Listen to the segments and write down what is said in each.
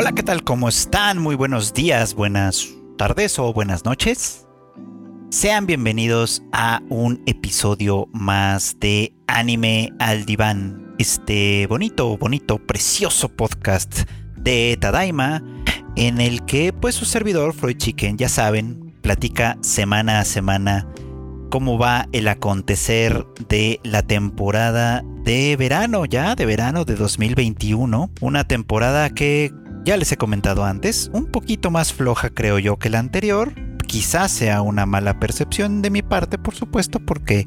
Hola, ¿qué tal? ¿Cómo están? Muy buenos días, buenas tardes o buenas noches. Sean bienvenidos a un episodio más de Anime al Diván, este bonito, bonito, precioso podcast de Tadaima, en el que pues su servidor Freud Chicken, ya saben, platica semana a semana cómo va el acontecer de la temporada de verano ya, de verano de 2021, una temporada que ya les he comentado antes, un poquito más floja creo yo que la anterior, quizás sea una mala percepción de mi parte, por supuesto, porque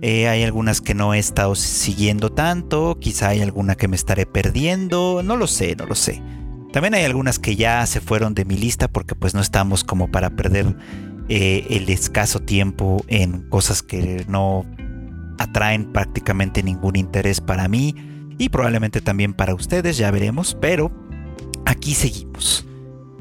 eh, hay algunas que no he estado siguiendo tanto, quizá hay alguna que me estaré perdiendo, no lo sé, no lo sé. También hay algunas que ya se fueron de mi lista porque pues no estamos como para perder eh, el escaso tiempo en cosas que no atraen prácticamente ningún interés para mí y probablemente también para ustedes, ya veremos, pero aquí seguimos.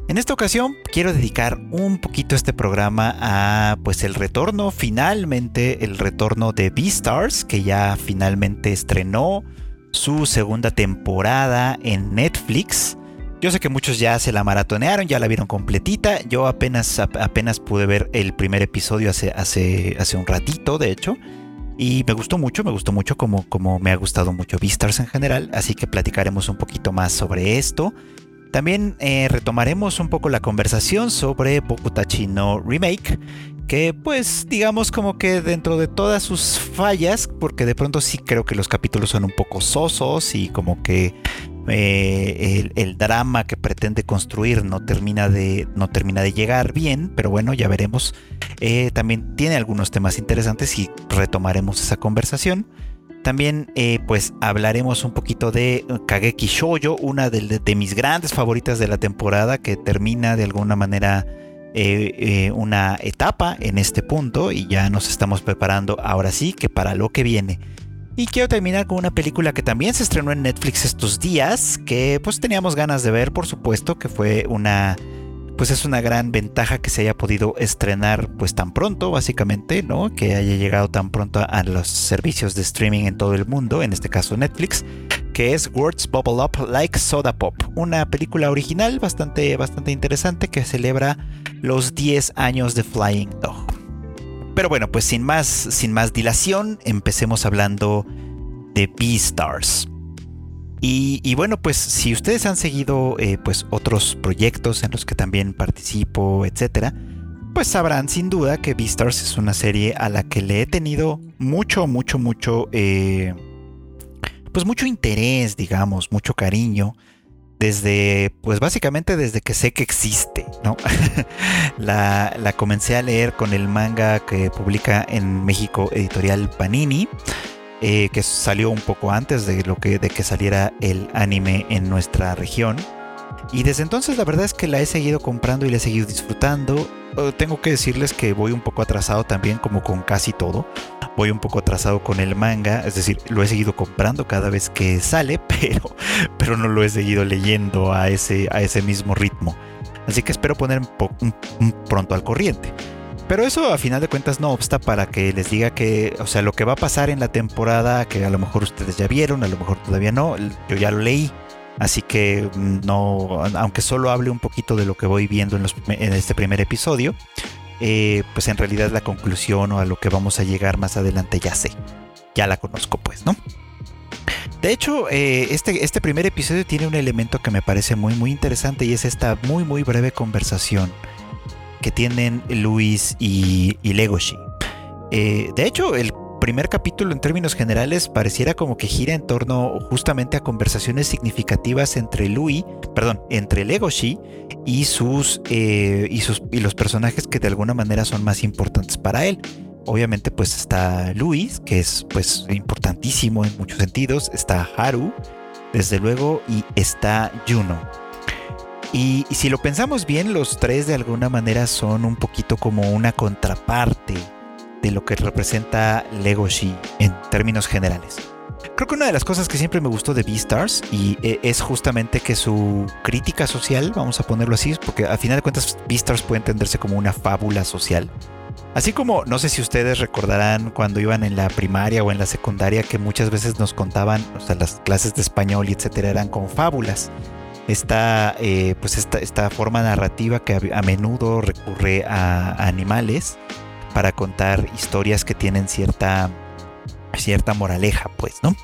En esta ocasión quiero dedicar un poquito este programa a pues el retorno, finalmente el retorno de Beastars, que ya finalmente estrenó su segunda temporada en Netflix. Yo sé que muchos ya se la maratonearon, ya la vieron completita. Yo apenas, apenas pude ver el primer episodio hace, hace, hace un ratito, de hecho. Y me gustó mucho, me gustó mucho como, como me ha gustado mucho Beastars en general. Así que platicaremos un poquito más sobre esto. También eh, retomaremos un poco la conversación sobre Bokutachi no Remake, que pues digamos como que dentro de todas sus fallas, porque de pronto sí creo que los capítulos son un poco sosos y como que eh, el, drama que pretende construir no termina de, no termina de llegar bien, pero bueno, ya veremos. Eh, también tiene algunos temas interesantes y retomaremos esa conversación. También eh, pues hablaremos un poquito de Kageki Shoujo, una de, mis grandes favoritas de la temporada que termina de alguna manera una etapa en este punto y ya nos estamos preparando ahora sí que para lo que viene. Y quiero terminar con una película que también se estrenó en Netflix estos días, que pues teníamos ganas de ver, por supuesto, que fue una pues es una gran ventaja que se haya podido estrenar pues tan pronto, básicamente, ¿no? Que haya llegado tan pronto a los servicios de streaming en todo el mundo, en este caso Netflix, que es Words Bubble Up Like Soda Pop, una película original bastante bastante interesante que celebra los 10 años de Flying Dog. Pero bueno, pues sin más, sin más dilación, empecemos hablando de Beastars. Y, bueno, pues si ustedes han seguido eh, pues otros proyectos en los que también participo, etcétera, pues sabrán sin duda que Beastars es una serie a la que le he tenido mucho, mucho, mucho, eh, pues mucho interés, digamos, mucho cariño desde, pues básicamente desde que sé que existe, ¿no? la, comencé a leer con el manga que publica en México editorial Panini, eh, que salió un poco antes de, lo que, de que saliera el anime en nuestra región. Y desde entonces la verdad es que la he seguido comprando y la he seguido disfrutando. Eh, tengo que decirles que voy un poco atrasado también como con casi todo voy un poco atrasado con el manga, es decir, lo he seguido comprando cada vez que sale, pero, pero no lo he seguido leyendo a ese, a ese mismo ritmo. Así que espero poner pronto al corriente. Pero eso a final de cuentas no obsta para que les diga que, o sea, lo que va a pasar en la temporada, que a lo mejor ustedes ya vieron, a lo mejor todavía no, yo ya lo leí. Así que mm, no, aunque solo hable un poquito de lo que voy viendo en, en este primer episodio, eh, pues en realidad la conclusión o a lo que vamos a llegar más adelante ya sé. Ya la conozco pues, ¿no? De hecho, eh, este, este primer episodio tiene un elemento que me parece muy muy interesante y es esta muy muy breve conversación que tienen Luis y, Legoshi. Eh, de hecho, el primer capítulo en términos generales pareciera como que gira en torno justamente a conversaciones significativas entre Louis, perdón, entre Legoshi y sus, eh, y sus y los personajes que de alguna manera son más importantes para él. Obviamente pues está Luis, que es pues importantísimo en muchos sentidos, está Haru, desde luego, y está Juno. Y, si lo pensamos bien, los tres de alguna manera son un poquito como una contraparte de lo que representa Legoshi en términos generales. Creo que una de las cosas que siempre me gustó de Beastars y eh, es justamente que su crítica social, vamos a ponerlo así, porque al final de cuentas Beastars puede entenderse como una fábula social. Así como no sé si ustedes recordarán cuando iban en la primaria o en la secundaria que muchas veces nos contaban, o sea, las clases de español y etcétera eran como fábulas. Esta, eh, pues esta, esta, forma narrativa que a, menudo recurre a, animales para contar historias que tienen cierta, cierta moraleja, pues, ¿no?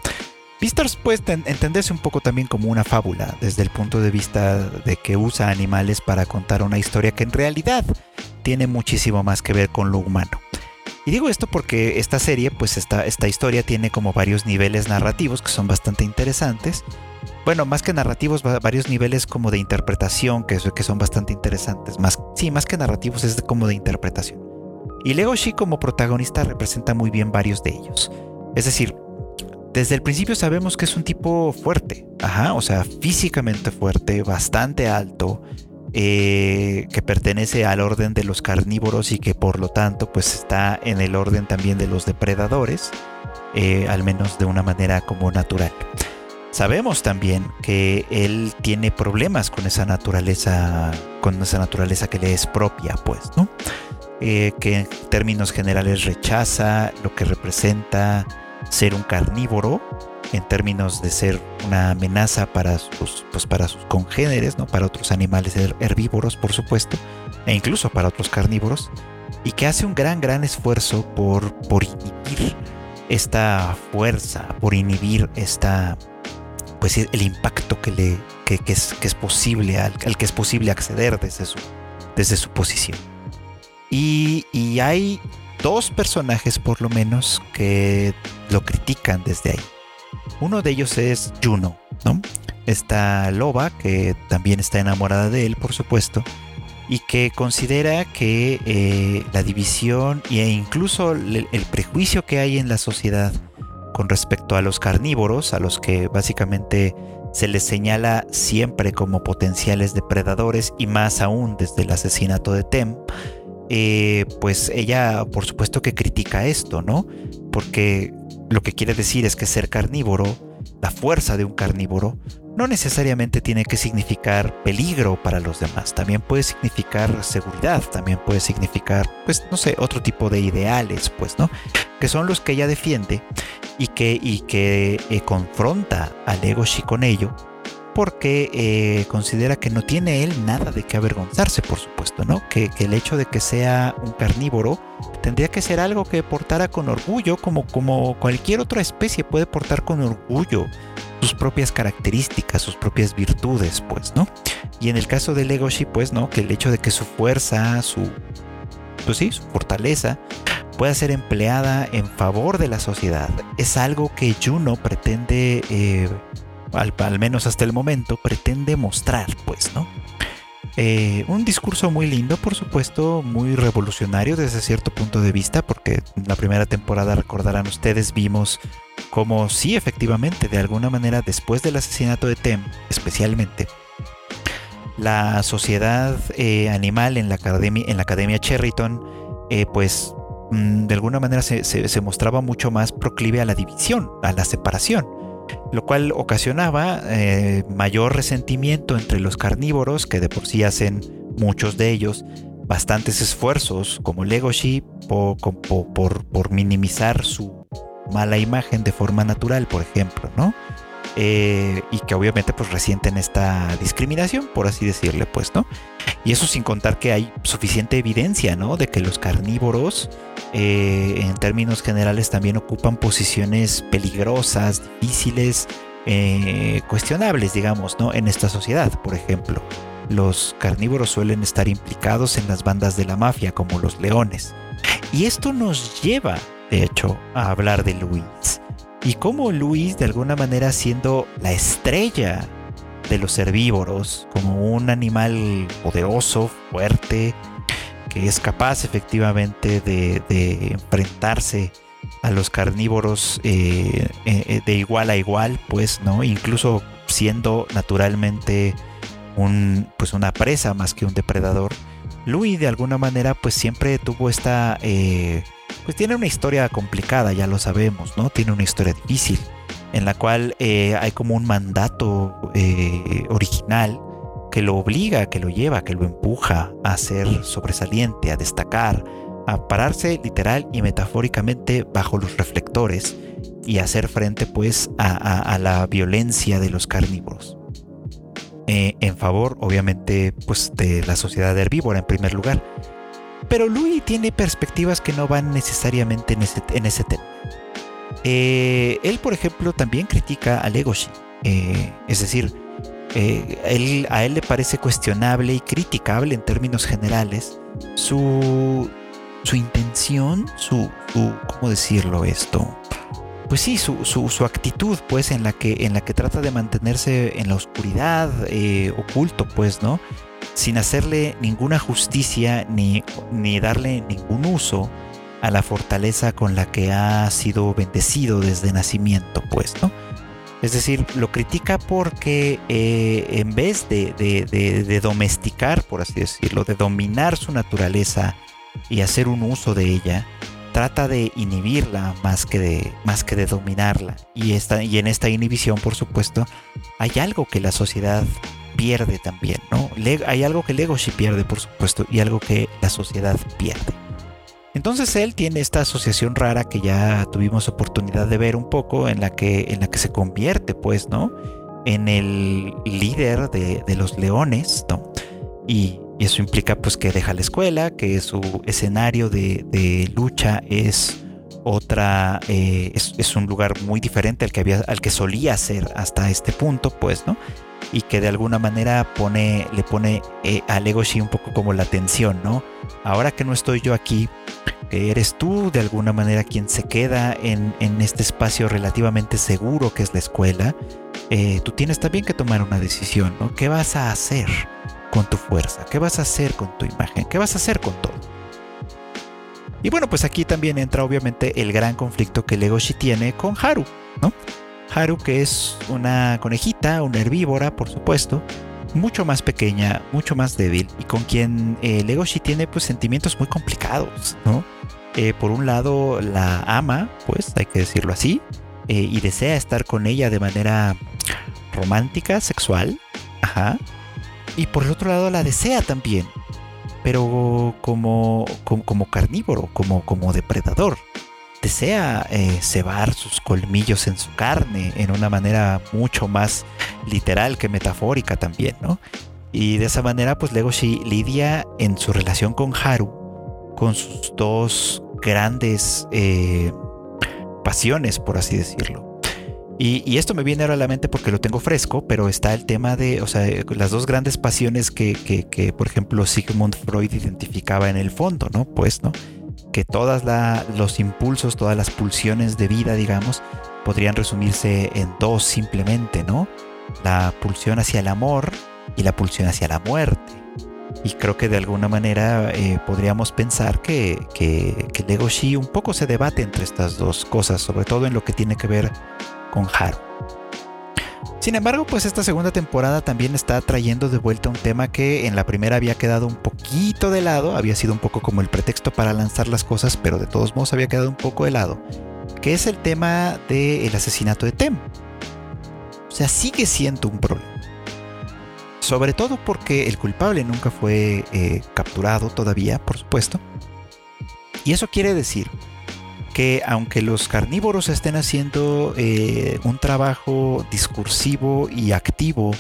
Beastars puede entenderse un poco también como una fábula, desde el punto de vista de que usa animales para contar una historia que en realidad tiene muchísimo más que ver con lo humano. Y digo esto porque esta serie, pues esta, esta historia tiene como varios niveles narrativos que son bastante interesantes. Bueno, más que narrativos, varios niveles como de interpretación que, que son bastante interesantes. Más, sí, más que narrativos es como de interpretación. Y Legoshi como protagonista representa muy bien varios de ellos. Es decir, desde el principio sabemos que es un tipo fuerte, ajá, o sea, físicamente fuerte, bastante alto, eh, que pertenece al orden de los carnívoros y que por lo tanto pues está en el orden también de los depredadores, eh, al menos de una manera como natural. Sabemos también que él tiene problemas con esa naturaleza, con esa naturaleza que le es propia, pues, ¿no? Eh, que en términos generales rechaza lo que representa ser un carnívoro en términos de ser una amenaza para sus, pues para sus congéneres, ¿no? para otros animales herbívoros, por supuesto, e incluso para otros carnívoros, y que hace un gran, gran esfuerzo por, por inhibir esta fuerza, por inhibir esta, pues el impacto que, le, que, es, que es, posible, al, que es posible acceder desde su, desde su posición. Y, y hay dos personajes por lo menos que lo critican desde ahí. Uno de ellos es Juno, ¿no? Esta loba que también está enamorada de él, por supuesto, y que considera que eh, la división e incluso el, prejuicio que hay en la sociedad con respecto a los carnívoros, a los que básicamente se les señala siempre como potenciales depredadores y más aún desde el asesinato de Tem, eh, pues ella por supuesto que critica esto, ¿no? Porque lo que quiere decir es que ser carnívoro, la fuerza de un carnívoro, no necesariamente tiene que significar peligro para los demás, también puede significar seguridad, también puede significar, pues, no sé, otro tipo de ideales, pues, ¿no? Que son los que ella defiende y que, y que eh, confronta al Legoshi con ello porque eh, considera que no tiene él nada de qué avergonzarse, por supuesto, ¿no? Que, el hecho de que sea un carnívoro tendría que ser algo que portara con orgullo, como, como cualquier otra especie puede portar con orgullo sus propias características, sus propias virtudes, pues, ¿no? Y en el caso de Legoshi, pues, ¿no? Que el hecho de que su fuerza, su, pues sí, su fortaleza, pueda ser empleada en favor de la sociedad, es algo que Juno pretende eh, al, menos hasta el momento, pretende mostrar, pues, ¿no? Eh, un discurso muy lindo, por supuesto, muy revolucionario desde cierto punto de vista, porque en la primera temporada, recordarán ustedes, vimos como sí, efectivamente, de alguna manera, después del asesinato de Tem, especialmente, la sociedad eh, animal en la academia, en Cherryton, eh, pues mm, de alguna manera se mostraba mucho más proclive a la división, a la separación lo cual ocasionaba eh, mayor resentimiento entre los carnívoros, que de por sí hacen muchos de ellos bastantes esfuerzos, como Legoshi, por, por, minimizar su mala imagen de forma natural, por ejemplo, ¿no? Eh, y que obviamente pues resienten esta discriminación, por así decirle, pues, ¿no? Y eso sin contar que hay suficiente evidencia, ¿no? De que los carnívoros, eh, en términos generales, también ocupan posiciones peligrosas, difíciles, eh, cuestionables, digamos, ¿no? En esta sociedad, por ejemplo. Los carnívoros suelen estar implicados en las bandas de la mafia, como los leones. Y esto nos lleva, de hecho, a hablar de Luis y cómo Luis de alguna manera siendo la estrella de los herbívoros, como un animal poderoso, fuerte, que es capaz efectivamente de, enfrentarse a los carnívoros eh, eh, de igual a igual, pues, ¿no? Incluso siendo naturalmente un, pues una presa más que un depredador. Luis de alguna manera pues siempre tuvo esta eh, pues tiene una historia complicada, ya lo sabemos, ¿no? Tiene una historia difícil, en la cual eh, hay como un mandato eh, original que lo obliga, que lo lleva, que lo empuja a ser sobresaliente, a destacar, a pararse literal y metafóricamente bajo los reflectores y hacer frente pues a, la violencia de los carnívoros. eh, en favor, obviamente, pues de la sociedad herbívora en primer lugar. Pero Louis tiene perspectivas que no van necesariamente en ese, en ese tema. Eh, él, por ejemplo, también critica a Legoshi. Eh, es decir, a él le parece cuestionable y criticable en términos generales su, su intención, su, su, ¿cómo decirlo esto? pues sí, su, su, actitud, pues, en la que, en la que trata de mantenerse en la oscuridad, eh, oculto, pues, ¿no? Sin hacerle ninguna justicia ni, ni darle ningún uso a la fortaleza con la que ha sido bendecido desde nacimiento, pues. Es decir, lo critica porque eh, en vez de, de, domesticar, por así decirlo, de dominar su naturaleza y hacer un uso de ella, trata de inhibirla más que de, más que de dominarla. Y, esta, y en esta inhibición, por supuesto, hay algo que la sociedad pierde también, ¿no? hay algo que Legoshi pierde, por supuesto, y algo que la sociedad pierde. Entonces él tiene esta asociación rara que ya tuvimos oportunidad de ver un poco, en la que, en la que se convierte, pues, ¿no? En el líder de, los leones, ¿no? Y eso implica pues que deja la escuela, que su escenario de, lucha es otra, eh, es, un lugar muy diferente al que, había, al que solía ser hasta este punto, pues, ¿no? Y que de alguna manera pone, le pone eh, a Legoshi un poco como la tensión, ¿no? Ahora que no estoy yo aquí, que eres tú de alguna manera quien se queda en, este espacio relativamente seguro que es la escuela, eh, tú tienes también que tomar una decisión, ¿no? ¿Qué vas a hacer? con tu fuerza? ¿Qué vas a hacer con tu imagen? ¿Qué vas a hacer con todo? Y bueno, pues aquí también entra obviamente el gran conflicto que Legoshi tiene con Haru, ¿no? Haru que es una conejita, una herbívora, por supuesto, mucho más pequeña, mucho más débil y con quien eh, Legoshi tiene pues sentimientos muy complicados, ¿no? Eh, por un lado la ama, pues hay que decirlo así, eh, y desea estar con ella de manera romántica, sexual, ajá, y por el otro lado la desea también, pero como, como, carnívoro, como, como depredador. Desea eh, cebar sus colmillos en su carne en una manera mucho más literal que metafórica también, ¿no? Y de esa manera, pues Legoshi lidia en su relación con Haru con sus dos grandes eh, pasiones, por así decirlo. Y, esto me viene ahora a la mente porque lo tengo fresco, pero está el tema de, o sea, las dos grandes pasiones que, que, por ejemplo, Sigmund Freud identificaba en el fondo, ¿no? Pues, ¿no? Que todos los impulsos, todas las pulsiones de vida, digamos, podrían resumirse en dos simplemente, ¿no? La pulsión hacia el amor y la pulsión hacia la muerte. Y creo que de alguna manera eh, podríamos pensar que, que, que Legoshi un poco se debate entre estas dos cosas, sobre todo en lo que tiene que ver con Haru. Sin embargo, pues esta segunda temporada también está trayendo de vuelta un tema que en la primera había quedado un poquito de lado, había sido un poco como el pretexto para lanzar las cosas, pero de todos modos había quedado un poco de lado, que es el tema del asesinato de Tem. O sea, sigue siendo un problema. Sobre todo porque el culpable nunca fue eh, capturado todavía, por supuesto. Y eso quiere decir que aunque los carnívoros estén haciendo eh, un trabajo discursivo y activo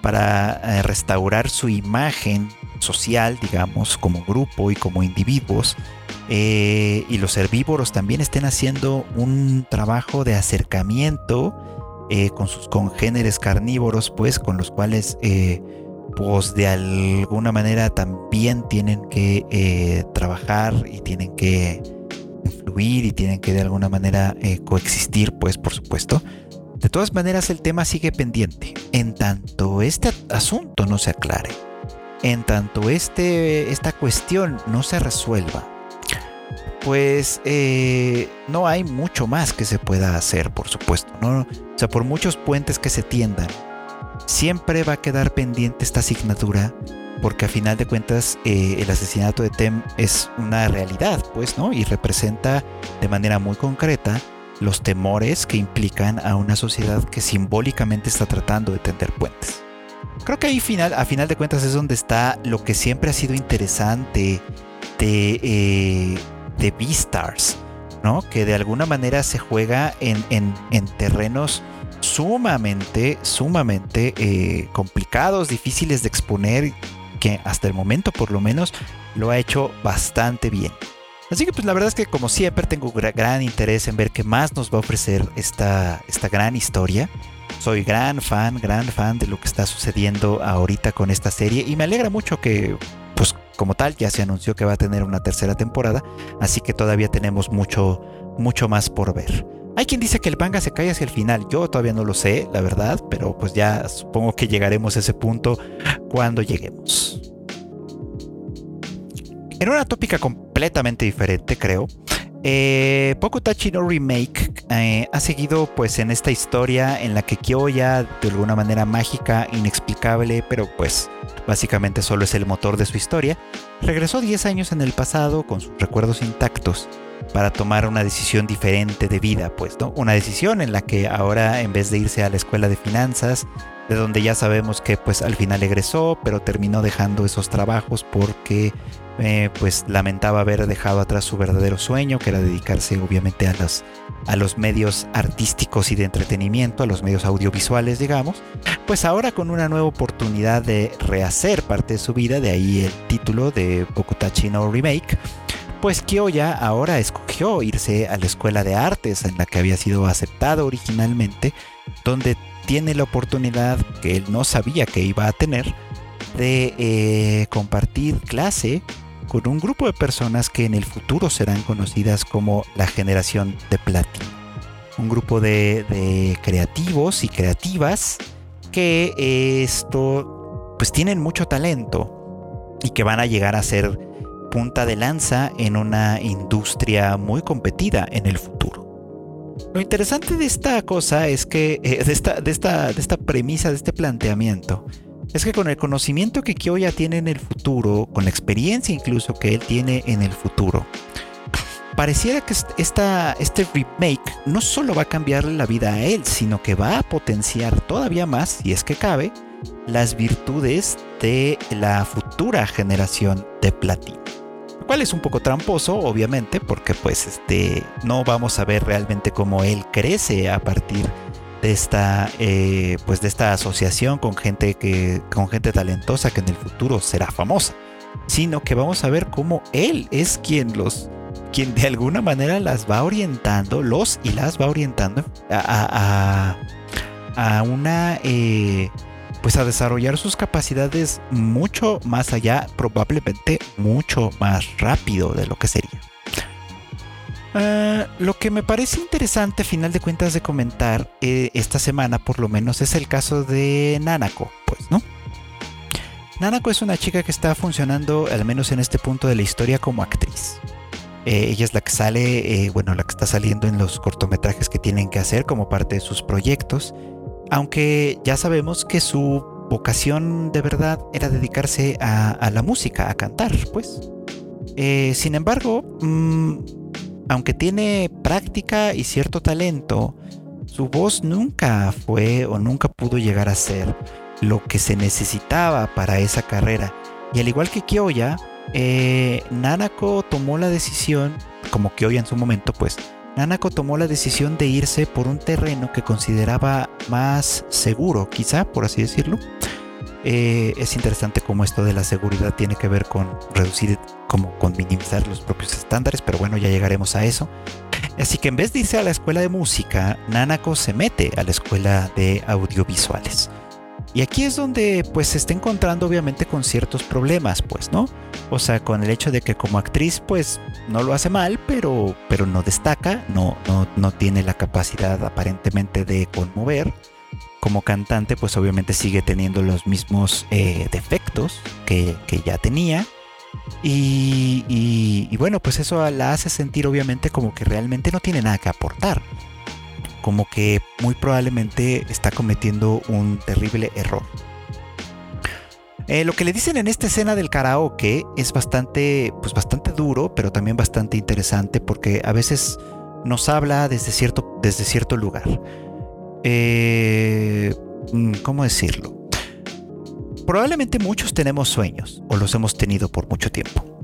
para eh, restaurar su imagen social, digamos, como grupo y como individuos, y los herbívoros también estén haciendo un trabajo de acercamiento con sus congéneres carnívoros, pues con los cuales pues de alguna manera también tienen que trabajar y tienen que fluir y tienen que de alguna manera eh, coexistir, pues por supuesto. De todas maneras, el tema sigue pendiente. En tanto este asunto no se aclare, en tanto este, esta cuestión no se resuelva, pues eh, no hay mucho más que se pueda hacer, por supuesto. ¿no? O sea, por muchos puentes que se tiendan, siempre va a quedar pendiente esta asignatura porque a final de cuentas eh, el asesinato de Tem es una realidad, pues, ¿no? Y representa de manera muy concreta los temores que implican a una sociedad que simbólicamente está tratando de tender puentes. Creo que ahí final, a final de cuentas es donde está lo que siempre ha sido interesante de, eh, de Beastars, ¿no? Que de alguna manera se juega en, en, en terrenos sumamente, sumamente eh, complicados, difíciles de exponer, que hasta el momento por lo menos lo ha hecho bastante bien. Así que pues la verdad es que como siempre tengo gran interés en ver qué más nos va a ofrecer esta, esta gran historia. Soy gran fan, gran fan de lo que está sucediendo ahorita con esta serie y me alegra mucho que pues como tal ya se anunció que va a tener una tercera temporada, así que todavía tenemos mucho, mucho más por ver. Hay quien dice que el manga se cae hacia el final. Yo todavía no lo sé, la verdad, pero pues ya supongo que llegaremos a ese punto cuando lleguemos. En una tópica completamente diferente, creo. Eh, Pokutachi no Remake eh, ha seguido pues en esta historia en la que Kyoya de alguna manera mágica, inexplicable, pero pues básicamente solo es el motor de su historia, regresó 10 años en el pasado con sus recuerdos intactos para tomar una decisión diferente de vida, pues, ¿no? Una decisión en la que ahora en vez de irse a la escuela de finanzas, de donde ya sabemos que pues al final egresó, pero terminó dejando esos trabajos porque pues lamentaba haber dejado atrás su verdadero sueño, que era dedicarse obviamente a, las, a los medios artísticos y de entretenimiento, a los medios audiovisuales, digamos, pues ahora con una nueva oportunidad de rehacer parte de su vida, de ahí el título de Bokutachi no Remake, pues Kyoya ahora escogió irse a la escuela de artes en la que había sido aceptado originalmente, donde tiene la oportunidad que él no sabía que iba a tener de eh, compartir clase con un grupo de personas que en el futuro serán conocidas como la generación de platino. Un grupo de, creativos y creativas que esto pues tienen mucho talento y que van a llegar a ser punta de lanza en una industria muy competida en el futuro. Lo interesante de esta cosa es que, eh, de, esta, de, esta, de esta premisa, de este planteamiento, es que con el conocimiento que Kyoya tiene en el futuro, con la experiencia incluso que él tiene en el futuro, pareciera que este remake no solo va a cambiarle la vida a él, sino que va a potenciar todavía más, si es que cabe, las virtudes de la futura generación de platino. Cual es un poco tramposo, obviamente, porque pues este no vamos a ver realmente cómo él crece a partir de esta eh, pues de esta asociación con gente que con gente talentosa que en el futuro será famosa, sino que vamos a ver cómo él es quien los quien de alguna manera las va orientando, los y las va orientando a, a, a una eh, pues a desarrollar sus capacidades mucho más allá, probablemente mucho más rápido de lo que sería. Ah, lo que me parece interesante, final de cuentas, de comentar eh, esta semana, por lo menos, es el caso de Nanako, pues, ¿no? Nanako es una chica que está funcionando, al menos en este punto de la historia, como actriz. Eh, ella es la que sale, eh, bueno, la que está saliendo en los cortometrajes que tienen que hacer como parte de sus proyectos. Aunque ya sabemos que su vocación de verdad era dedicarse a, la música, a cantar, pues. Sin embargo, mm, aunque tiene práctica y cierto talento, su voz nunca fue o nunca pudo llegar a ser lo que se necesitaba para esa carrera. Y al igual que Kyoya, eh, Nanako tomó la decisión, como Kyoya en su momento, pues, Nanako tomó la decisión de irse por un terreno que consideraba más seguro, quizá, por así decirlo. Eh, es interesante cómo esto de la seguridad tiene que ver con reducir, como con minimizar los propios estándares, pero bueno, ya llegaremos a eso. Así que en vez de irse a la escuela de música, Nanako se mete a la escuela de audiovisuales. Y aquí es donde pues se está encontrando obviamente con ciertos problemas, pues, ¿no? O sea, con el hecho de que como actriz pues no lo hace mal, pero, pero no destaca, no, no, no tiene la capacidad aparentemente de conmover. Como cantante pues obviamente sigue teniendo los mismos eh, defectos que, ya tenía. Y, y bueno, pues eso la hace sentir obviamente como que realmente no tiene nada que aportar como que muy probablemente está cometiendo un terrible error. Eh, lo que le dicen en esta escena del karaoke es bastante, pues bastante duro, pero también bastante interesante porque a veces nos habla desde cierto, desde cierto lugar. Eh, mm, ¿Cómo decirlo? Probablemente muchos tenemos sueños o los hemos tenido por mucho tiempo.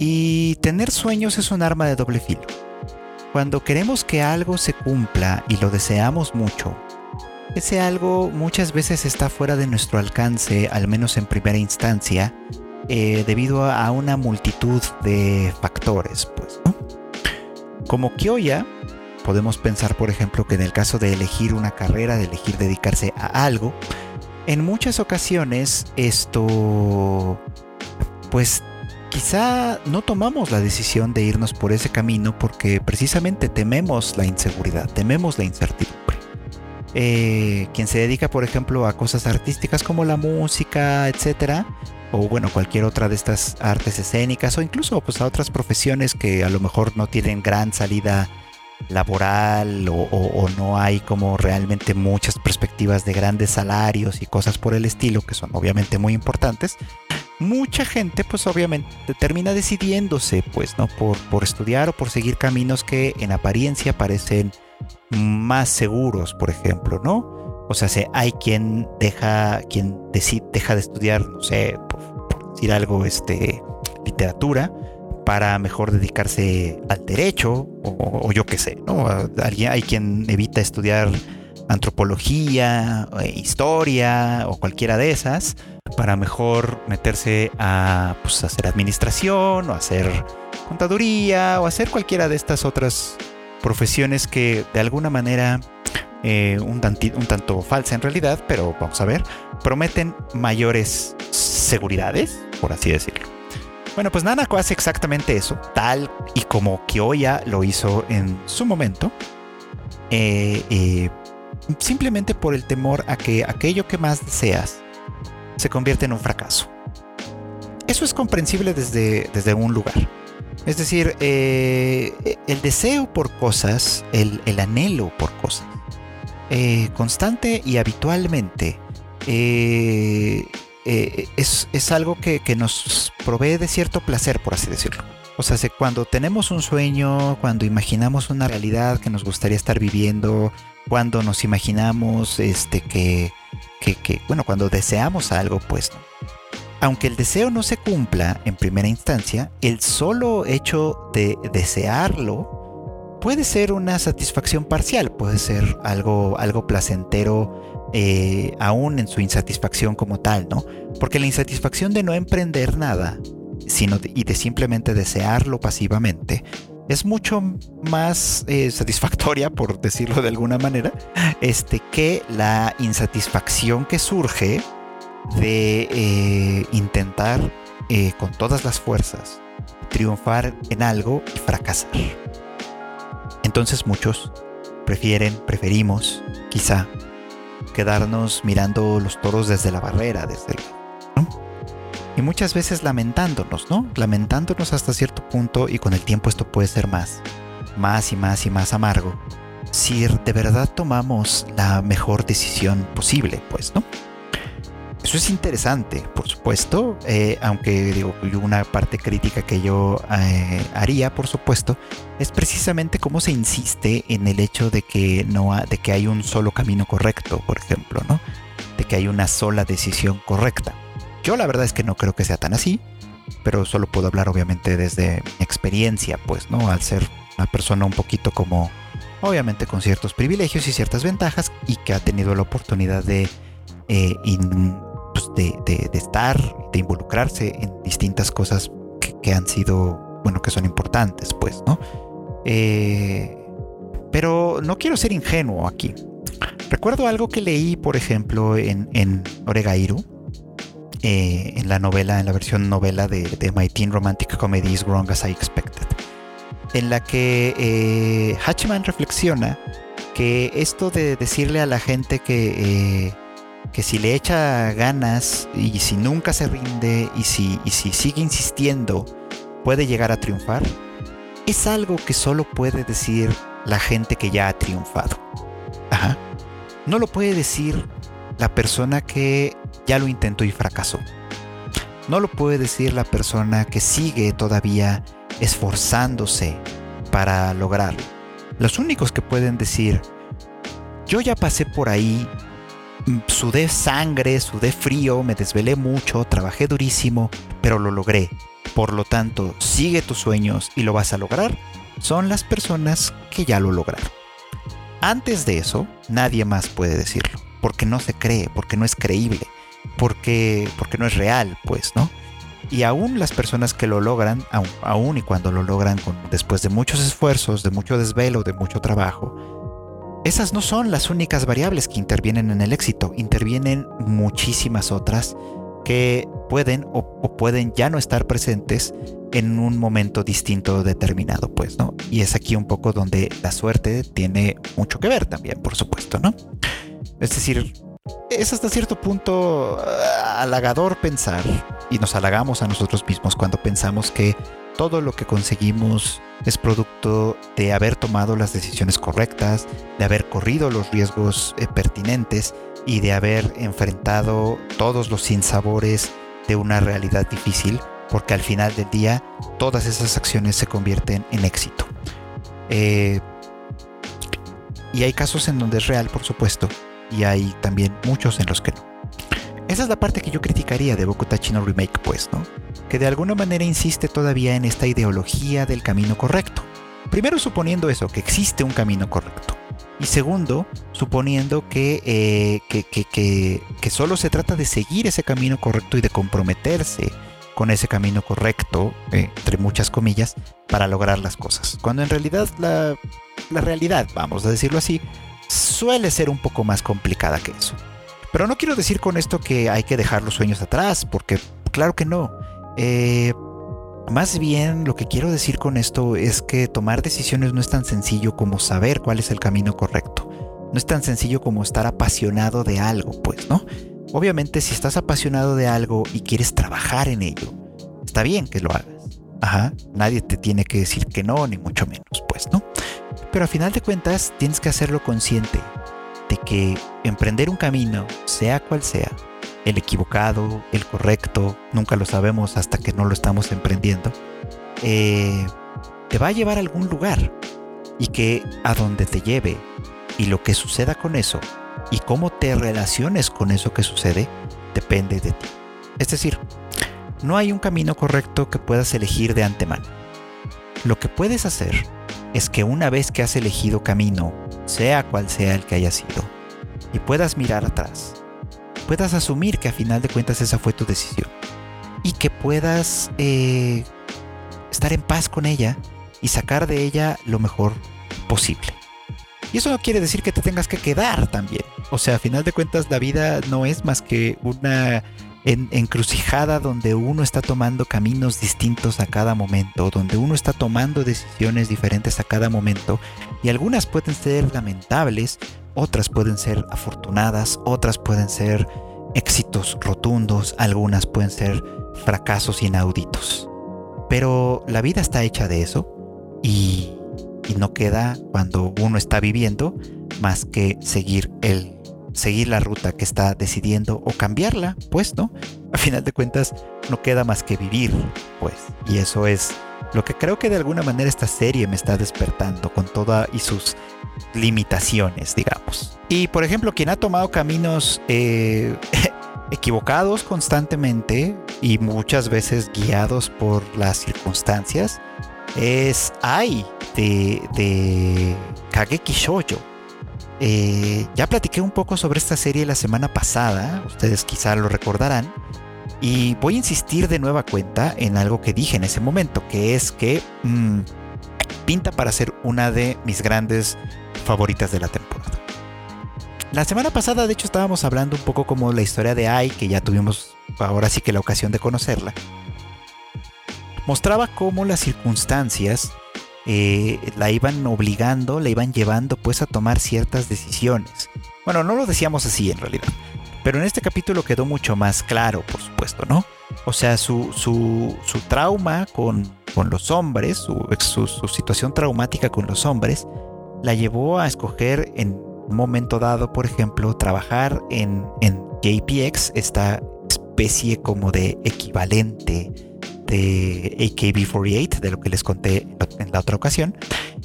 Y tener sueños es un arma de doble filo Cuando queremos que algo se cumpla y lo deseamos mucho, ese algo muchas veces está fuera de nuestro alcance, al menos en primera instancia, eh, debido a una multitud de factores, pues, Como Kyoya, podemos pensar, por ejemplo, que en el caso de elegir una carrera, de elegir dedicarse a algo, en muchas ocasiones esto, pues quizá no tomamos la decisión de irnos por ese camino porque precisamente tememos la inseguridad, tememos la incertidumbre. Eh, quien se dedica, por ejemplo, a cosas artísticas como la música, etcétera, o bueno, cualquier otra de estas artes escénicas, o incluso pues, a otras profesiones que a lo mejor no tienen gran salida laboral o, no hay como realmente muchas perspectivas de grandes salarios y cosas por el estilo que son obviamente muy importantes mucha gente pues obviamente termina decidiéndose pues no por, por estudiar o por seguir caminos que en apariencia parecen más seguros, por ejemplo, ¿no? O sea, hay quien deja, quien decide, deja de estudiar, no sé, por, decir algo, este, literatura, para mejor dedicarse al derecho, o, yo qué sé, ¿no? Alguien, hay quien evita estudiar antropología, eh, historia o cualquiera de esas, para mejor meterse a pues, hacer administración o hacer contaduría o hacer cualquiera de estas otras profesiones que de alguna manera, eh, un, un tanto falsa en realidad, pero vamos a ver, prometen mayores seguridades, por así decirlo. Bueno, pues Nanako hace exactamente eso, tal y como Kyoya lo hizo en su momento, eh, eh, simplemente por el temor a que aquello que más deseas se convierta en un fracaso. Eso es comprensible desde, desde un lugar. Es decir, eh, el deseo por cosas, el, anhelo por cosas, constante y habitualmente, eh, es, algo que, nos provee de cierto placer, por así decirlo. O sea, cuando tenemos un sueño, cuando imaginamos una realidad que nos gustaría estar viviendo, cuando nos imaginamos este, que, que bueno, cuando deseamos algo, pues aunque el deseo no se cumpla en primera instancia, el solo hecho de desearlo puede ser una satisfacción parcial, puede ser algo, algo placentero eh, aún en su insatisfacción como tal, ¿no? Porque la insatisfacción de no emprender nada sino y de simplemente desearlo pasivamente es mucho más eh, satisfactoria, por decirlo de alguna manera, este, que la insatisfacción que surge de eh, intentar con todas las fuerzas triunfar en algo y fracasar. Entonces muchos prefieren, preferimos, quizá, quedarnos mirando los toros desde la barrera, desde el, Y muchas veces lamentándonos, ¿no? Lamentándonos hasta cierto punto y con el tiempo esto puede ser más, más y más y más amargo. Si de verdad tomamos la mejor decisión posible, pues, ¿no? Eso es interesante, por supuesto, eh, aunque digo, una parte crítica que yo eh, haría, por supuesto, es precisamente cómo se insiste en el hecho de que no de que hay un solo camino correcto, por ejemplo, ¿no? De que hay una sola decisión correcta. Yo la verdad es que no creo que sea tan así, pero solo puedo hablar obviamente desde mi experiencia, pues, ¿no? Al ser una persona un poquito como, obviamente con ciertos privilegios y ciertas ventajas y que ha tenido la oportunidad de eh, de, estar, de involucrarse en distintas cosas que, han sido, bueno, que son importantes, pues, ¿no? Eh, pero no quiero ser ingenuo aquí. Recuerdo algo que leí, por ejemplo, en, en Oregairu, eh, en la novela, en la versión novela de, My Teen Romantic Comedy is Wrong as I Expected, en la que eh, Hachiman reflexiona que esto de decirle a la gente que que si le echa ganas y si nunca se rinde y si, si sigue insistiendo, puede llegar a triunfar, es algo que solo puede decir la gente que ya ha triunfado. No lo puede decir la persona que ya lo intentó y fracasó. No lo puede decir la persona que sigue todavía esforzándose para lograrlo. Los únicos que pueden decir, yo ya pasé por ahí sudé sangre, sudé frío, me desvelé mucho, trabajé durísimo, pero lo logré. Por lo tanto, sigue tus sueños y lo vas a lograr. son las personas que ya lo lograron. Antes de eso, nadie más puede decirlo, porque no se cree, porque no es creíble, porque, porque no es real, pues, ¿no? Y aún las personas que lo logran, aún, y cuando lo logran con, después de muchos esfuerzos, de mucho desvelo, de mucho trabajo, esas no son las únicas variables que intervienen en el éxito, intervienen muchísimas otras que pueden o, pueden ya no estar presentes en un momento distinto determinado, pues, ¿no? Y es aquí un poco donde la suerte tiene mucho que ver también, por supuesto, ¿no? Es decir, es hasta cierto punto ah, halagador pensar, y nos halagamos a nosotros mismos cuando pensamos que todo lo que conseguimos es producto de haber tomado las decisiones correctas, de haber corrido los riesgos eh, pertinentes y de haber enfrentado todos los sinsabores de una realidad difícil, porque al final del día todas esas acciones se convierten en éxito. Eh, y hay casos en donde es real, por supuesto, y hay también muchos en los que no. Esa es la parte que yo criticaría de Bokutachi no Remake, pues, ¿no? Que de alguna manera insiste todavía en esta ideología del camino correcto. Primero suponiendo eso, que existe un camino correcto. Y segundo, suponiendo que, eh, que, que, que, solo se trata de seguir ese camino correcto y de comprometerse con ese camino correcto, eh, entre muchas comillas, para lograr las cosas. Cuando en realidad la, la realidad, vamos a decirlo así, suele ser un poco más complicada que eso. Pero no quiero decir con esto que hay que dejar los sueños atrás, porque claro que no. Eh, más bien lo que quiero decir con esto es que tomar decisiones no es tan sencillo como saber cuál es el camino correcto. No es tan sencillo como estar apasionado de algo, pues, ¿no? Obviamente si estás apasionado de algo y quieres trabajar en ello, está bien que lo hagas. Ajá, nadie te tiene que decir que no, ni mucho menos, pues, ¿no? Pero a final de cuentas tienes que hacerlo consciente de que emprender un camino, sea cual sea, el equivocado, el correcto, nunca lo sabemos hasta que no lo estamos emprendiendo, eh, te va a llevar a algún lugar y que a donde te lleve y lo que suceda con eso y cómo te relaciones con eso que sucede depende de ti. Es decir, no hay un camino correcto que puedas elegir de antemano. Lo que puedes hacer es que una vez que has elegido camino, sea cual sea el que haya sido, y puedas mirar atrás puedas asumir que a final de cuentas esa fue tu decisión y que puedas eh, estar en paz con ella y sacar de ella lo mejor posible. Y eso no quiere decir que te tengas que quedar también. O sea, a final de cuentas la vida no es más que una encrucijada donde uno está tomando caminos distintos a cada momento, donde uno está tomando decisiones diferentes a cada momento y algunas pueden ser lamentables, otras pueden ser afortunadas, otras pueden ser éxitos rotundos, algunas pueden ser fracasos inauditos. Pero la vida está hecha de eso y, no queda cuando uno está viviendo más que seguir el seguir la ruta que está decidiendo o cambiarla, pues, ¿no? A final de cuentas no queda más que vivir, pues, y eso es lo que creo que de alguna manera esta serie me está despertando con toda y sus limitaciones, digamos. Y por ejemplo, quien ha tomado caminos eh, equivocados constantemente y muchas veces guiados por las circunstancias es Ai de, de Kageki Shoujo. Eh, ya platiqué un poco sobre esta serie la semana pasada, ustedes quizá lo recordarán, y voy a insistir de nueva cuenta en algo que dije en ese momento, que es que mm, pinta para ser una de mis grandes favoritas de la temporada. La semana pasada, de hecho, estábamos hablando un poco como la historia de Ai, que ya tuvimos ahora sí que la ocasión de conocerla. Mostraba cómo las circunstancias eh, la iban obligando, la iban llevando pues a tomar ciertas decisiones. Bueno, no lo decíamos así en realidad, pero en este capítulo quedó mucho más claro, por supuesto, ¿no? O sea, su, su, su trauma con, con, los hombres, su, su, situación traumática con los hombres, la llevó a escoger en un momento dado, por ejemplo, trabajar en, en JPX, esta especie como de equivalente de AKB48, de lo que les conté en la otra ocasión.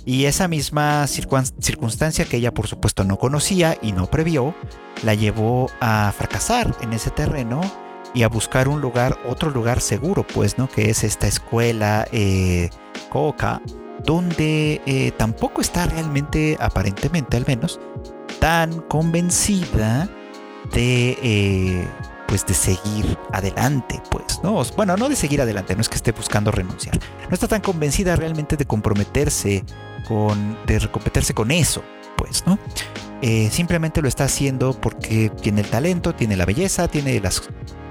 Y esa misma circunstancia que ella por supuesto no conocía y no previó, la llevó a fracasar en ese terreno y a buscar un lugar, otro lugar seguro, pues, ¿no? Que es esta escuela eh, Koka, donde eh, tampoco está realmente, aparentemente al menos, tan convencida de, eh, pues de seguir adelante, pues, ¿no? Bueno, no de seguir adelante, no es que esté buscando renunciar. No está tan convencida realmente de comprometerse con, de comprometerse con eso, pues, ¿no? Eh, simplemente lo está haciendo porque tiene el talento, tiene la belleza, tiene las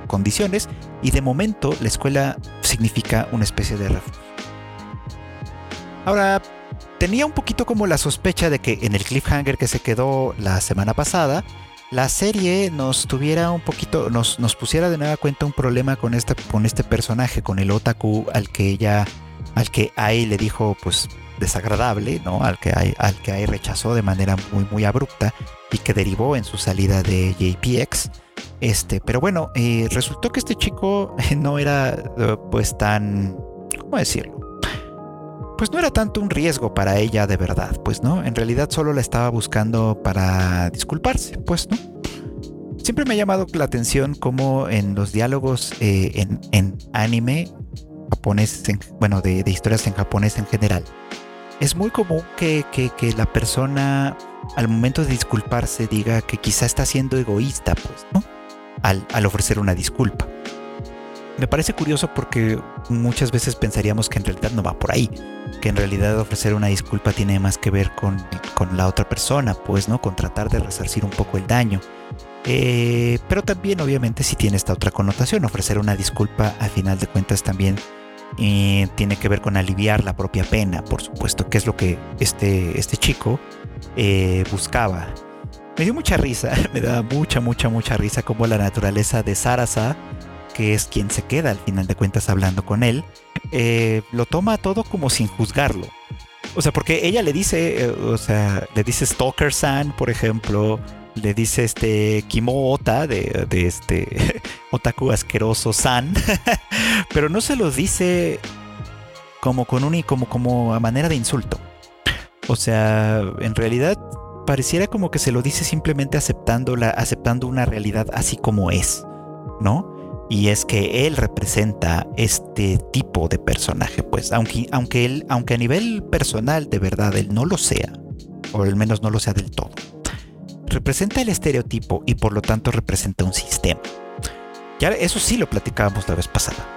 condiciones y de momento la escuela significa una especie de refugio. Ahora, tenía un poquito como la sospecha de que en el cliffhanger que se quedó la semana pasada, la serie nos tuviera un poquito, nos, nos pusiera de nueva cuenta un problema con este, con este personaje, con el otaku al que ella, al que Ai le dijo pues desagradable, ¿no? Al que Ai, al que Ai rechazó de manera muy muy abrupta y que derivó en su salida de JPX. Este, pero bueno, eh, resultó que este chico no era eh, pues tan, ¿cómo decirlo? Pues no era tanto un riesgo para ella de verdad, pues no, en realidad solo la estaba buscando para disculparse, pues no. Siempre me ha llamado la atención cómo en los diálogos eh, en, anime japonés, bueno, de, historias en japonés en general, es muy común que, la persona al momento de disculparse diga que quizá está siendo egoísta, pues, ¿no? al ofrecer una disculpa. Me parece curioso porque muchas veces pensaríamos que en realidad no va por ahí, que en realidad ofrecer una disculpa tiene más que ver con, la otra persona, pues, ¿no? Con tratar de resarcir un poco el daño. Eh, pero también obviamente si tiene esta otra connotación, ofrecer una disculpa al final de cuentas también eh, tiene que ver con aliviar la propia pena, por supuesto, que es lo que este, este chico eh, buscaba. Me dio mucha risa, me da mucha, mucha, mucha risa como la naturaleza de Sarasa que es quien se queda al final de cuentas hablando con él, eh, lo toma todo como sin juzgarlo. O sea, porque ella le dice, eh, o sea, le dice Stalker San, por ejemplo, le dice este Kimo Ota de, este Otaku asqueroso San, pero no se lo dice como con un como como a manera de insulto. O sea, en realidad pareciera como que se lo dice simplemente aceptando la, aceptando una realidad así como es, ¿no? Y es que él representa este tipo de personaje, pues aunque, aunque, él, aunque a nivel personal de verdad él no lo sea, o al menos no lo sea del todo, representa el estereotipo y por lo tanto representa un sistema. Ya eso sí lo platicábamos la vez pasada.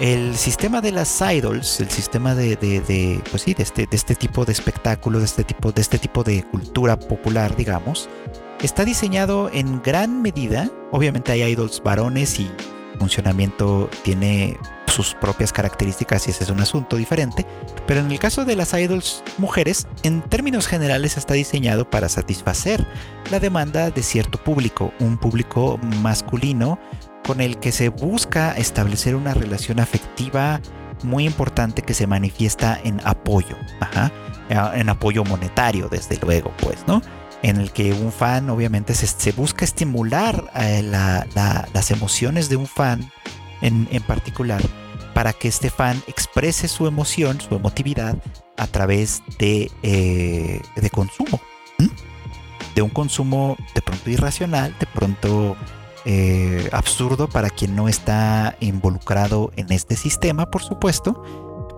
El sistema de las idols, el sistema de, de, pues sí, de este, de este tipo de espectáculo, de este tipo, de este tipo de cultura popular, digamos, está diseñado en gran medida. Obviamente hay idols varones y funcionamiento tiene sus propias características y ese es un asunto diferente, pero en el caso de las idols mujeres, en términos generales está diseñado para satisfacer la demanda de cierto público, un público masculino con el que se busca establecer una relación afectiva muy importante que se manifiesta en apoyo, en apoyo monetario desde luego, pues, ¿no? En el que un fan obviamente se, busca estimular eh, las emociones de un fan en, particular para que este fan exprese su emoción, su emotividad a través de, eh, de consumo. De un consumo de pronto irracional, de pronto eh, absurdo para quien no está involucrado en este sistema, por supuesto,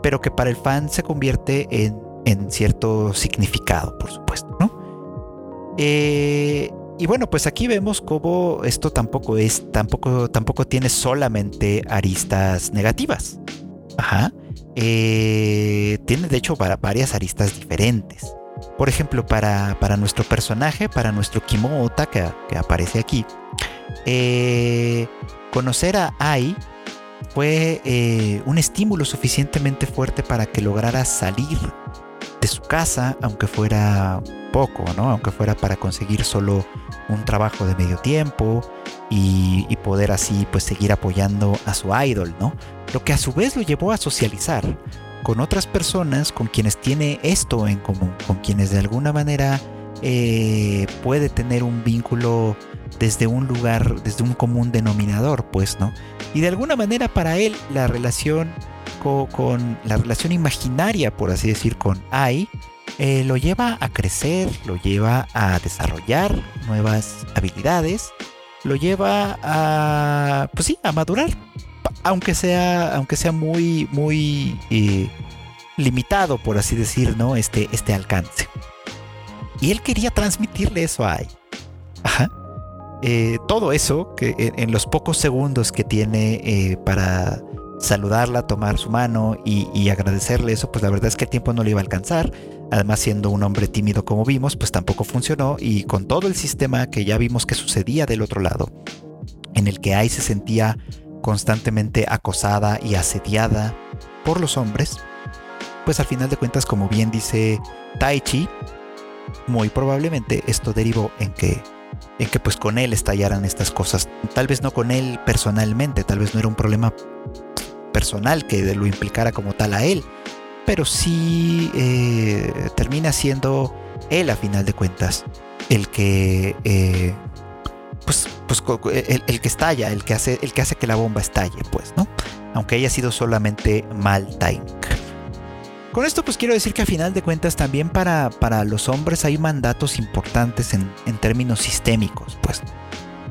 pero que para el fan se convierte en, en cierto significado, por supuesto. Eh, y bueno, pues aquí vemos cómo esto tampoco es, tampoco, tampoco tiene solamente aristas negativas. Ajá. Eh, tiene de hecho varias aristas diferentes. Por ejemplo, para, para nuestro personaje, para nuestro Kimo Ota que, aparece aquí, eh, conocer a Ai fue un estímulo suficientemente fuerte para que lograra salir de su casa, aunque fuera poco, ¿no? Aunque fuera para conseguir solo un trabajo de medio tiempo y, poder así pues seguir apoyando a su idol, ¿no? Lo que a su vez lo llevó a socializar con otras personas con quienes tiene esto en común, con quienes de alguna manera eh, puede tener un vínculo desde un lugar, desde un común denominador, pues, ¿no? Y de alguna manera para él la relación con, la relación imaginaria, por así decir, con Ai, eh, lo lleva a crecer, lo lleva a desarrollar nuevas habilidades, lo lleva a, pues sí, a madurar, aunque sea, aunque sea muy, muy, eh, limitado, por así decir, ¿no? Este, este alcance. Y él quería transmitirle eso a Ai. Ajá. Eh, todo eso, que en, los pocos segundos que tiene para saludarla, tomar su mano y, agradecerle eso, pues la verdad es que el tiempo no le iba a alcanzar. Además, siendo un hombre tímido como vimos, pues tampoco funcionó. Y con todo el sistema que ya vimos que sucedía del otro lado, en el que Ai se sentía constantemente acosada y asediada por los hombres, pues al final de cuentas, como bien dice Taichi, muy probablemente esto derivó en que en que pues con él estallaran estas cosas. Tal vez no con él personalmente, tal vez no era un problema personal que lo implicara como tal a él, pero sí eh, termina siendo él a final de cuentas el que eh, pues, pues el, que estalla, el que hace el que hace que la bomba estalle, pues, ¿no? Aunque haya sido solamente mal timing. Con esto pues quiero decir que a final de cuentas también para, para los hombres hay mandatos importantes en, términos sistémicos, pues.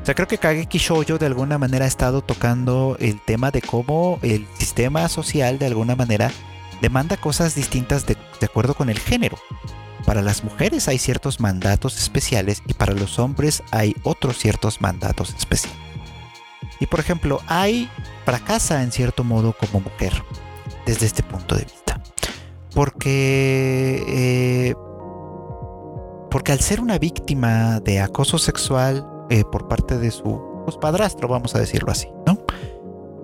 O sea, creo que Kageki Shoujo de alguna manera ha estado tocando el tema de cómo el sistema social de alguna manera demanda cosas distintas de, de acuerdo con el género. Para las mujeres hay ciertos mandatos especiales y para los hombres hay otros ciertos mandatos especiales. Y por ejemplo, hay fracasa en cierto modo como mujer desde este punto de vista porque, eh, porque al ser una víctima de acoso sexual eh, por parte de su pues, padrastro, vamos a decirlo así, ¿no?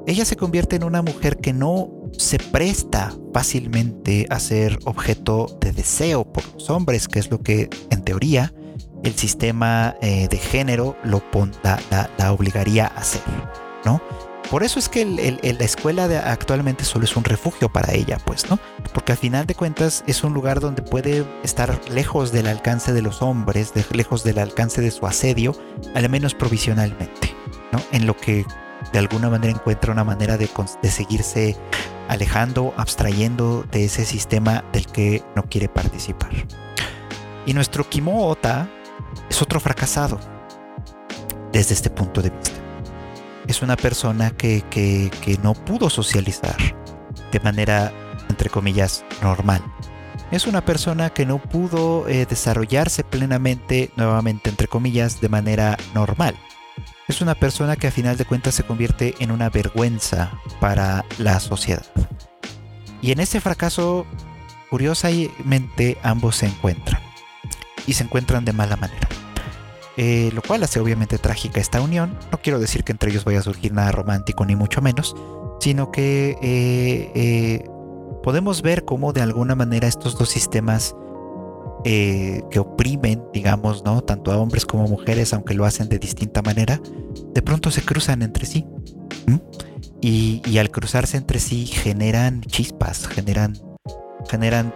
Ella se convierte en una mujer que no se presta fácilmente a ser objeto de deseo por los hombres, que es lo que en teoría el sistema eh, de género lo la obligaría a hacer, ¿no? Por eso es que la escuela de actualmente solo es un refugio para ella, pues, ¿no? Porque al final de cuentas es un lugar donde puede estar lejos del alcance de los hombres, lejos del alcance de su asedio, al menos provisionalmente, ¿no? En lo que de alguna manera encuentra una manera de, de seguirse alejando, abstrayendo de ese sistema del que no quiere participar. Y nuestro Kimo Ota es otro fracasado desde este punto de vista es una persona que, no pudo socializar de manera, entre comillas, normal. Es una persona que no pudo eh, desarrollarse plenamente, nuevamente, entre comillas, de manera normal. Es una persona que a final de cuentas se convierte en una vergüenza para la sociedad. Y en ese fracaso, curiosamente, ambos se encuentran. Y se encuentran de mala manera. Eh, lo cual hace obviamente trágica esta unión. No quiero decir que entre ellos vaya a surgir nada romántico, ni mucho menos, sino que eh, eh, podemos ver cómo de alguna manera estos dos sistemas que oprimen, digamos, ¿no? tanto a hombres como a mujeres, aunque lo hacen de distinta manera, de pronto se cruzan entre sí. Y, al cruzarse entre sí generan chispas, generan, generan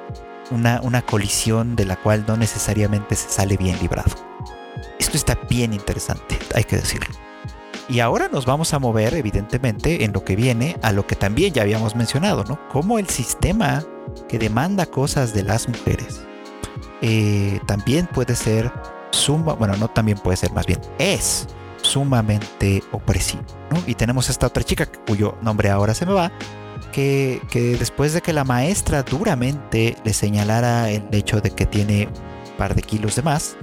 una, una colisión de la cual no necesariamente se sale bien librado. Esto está bien interesante, hay que decirlo. Y ahora nos vamos a mover, evidentemente, en lo que viene a lo que también ya habíamos mencionado, ¿no? Cómo el sistema que demanda cosas de las mujeres eh, también puede ser suma, bueno, no también puede ser, más bien es sumamente opresivo, ¿no? Y tenemos esta otra chica cuyo nombre ahora se me va, que, que después de que la maestra duramente le señalara el hecho de que tiene un par de kilos de más,